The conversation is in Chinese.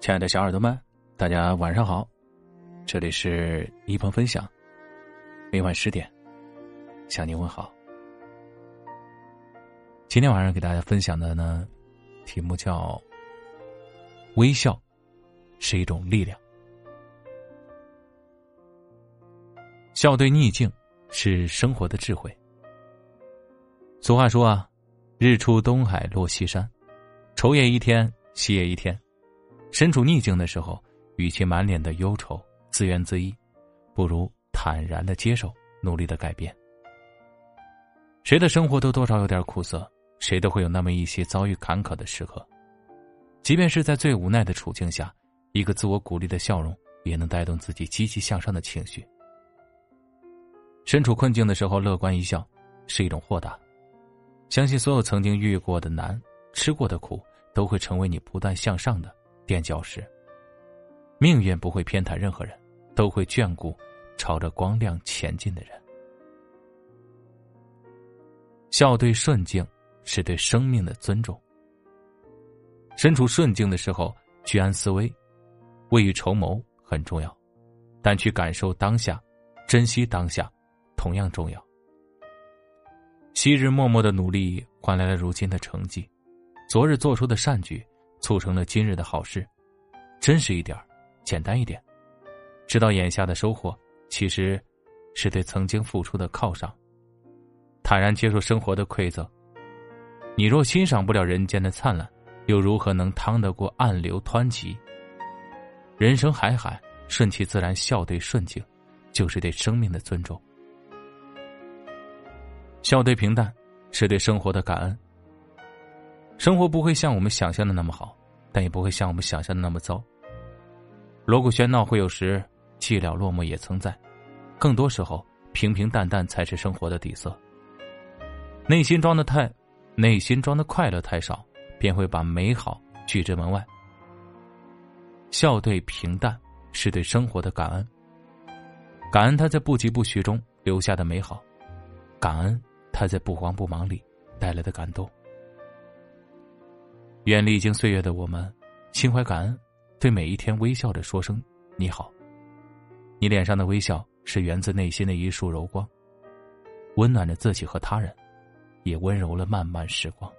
亲爱的小耳朵们，大家晚上好，这里是一鹏分享，每晚十点向您问好。今天晚上给大家分享的呢，题目叫“微笑是一种力量”。笑对逆境是生活的智慧。俗话说啊，“日出东海落西山，愁也一天，喜也一天。”身处逆境的时候，与其满脸的忧愁、自怨自艾，不如坦然的接受，努力的改变。谁的生活都多少有点苦涩，谁都会有那么一些遭遇坎坷的时刻。即便是在最无奈的处境下，一个自我鼓励的笑容，也能带动自己积极向上的情绪。身处困境的时候，乐观一笑，是一种豁达。相信所有曾经遇过的难、吃过的苦，都会成为你不断向上的。垫脚石。命运不会偏袒任何人，都会眷顾朝着光亮前进的人。笑对顺境是对生命的尊重。身处顺境的时候，居安思危，未雨绸缪很重要，但去感受当下，珍惜当下，同样重要。昔日默默的努力换来了如今的成绩，昨日做出的善举。促成了今日的好事，真实一点简单一点，知道眼下的收获其实是对曾经付出的犒赏。坦然接受生活的馈赠。你若欣赏不了人间的灿烂，又如何能趟得过暗流湍急？人生海海，顺其自然，笑对顺境，就是对生命的尊重。笑对平淡，是对生活的感恩。生活不会像我们想象的那么好，但也不会像我们想象的那么糟。锣鼓喧闹会有时，寂寥落寞也曾在。更多时候，平平淡淡才是生活的底色。内心装的太，内心装的快乐太少，便会把美好拒之门外。笑对平淡，是对生活的感恩。感恩他在不疾不徐中留下的美好，感恩他在不慌不忙里带来的感动。愿历经岁月的我们，心怀感恩，对每一天微笑着说声“你好”。你脸上的微笑是源自内心的一束柔光，温暖着自己和他人，也温柔了漫漫时光。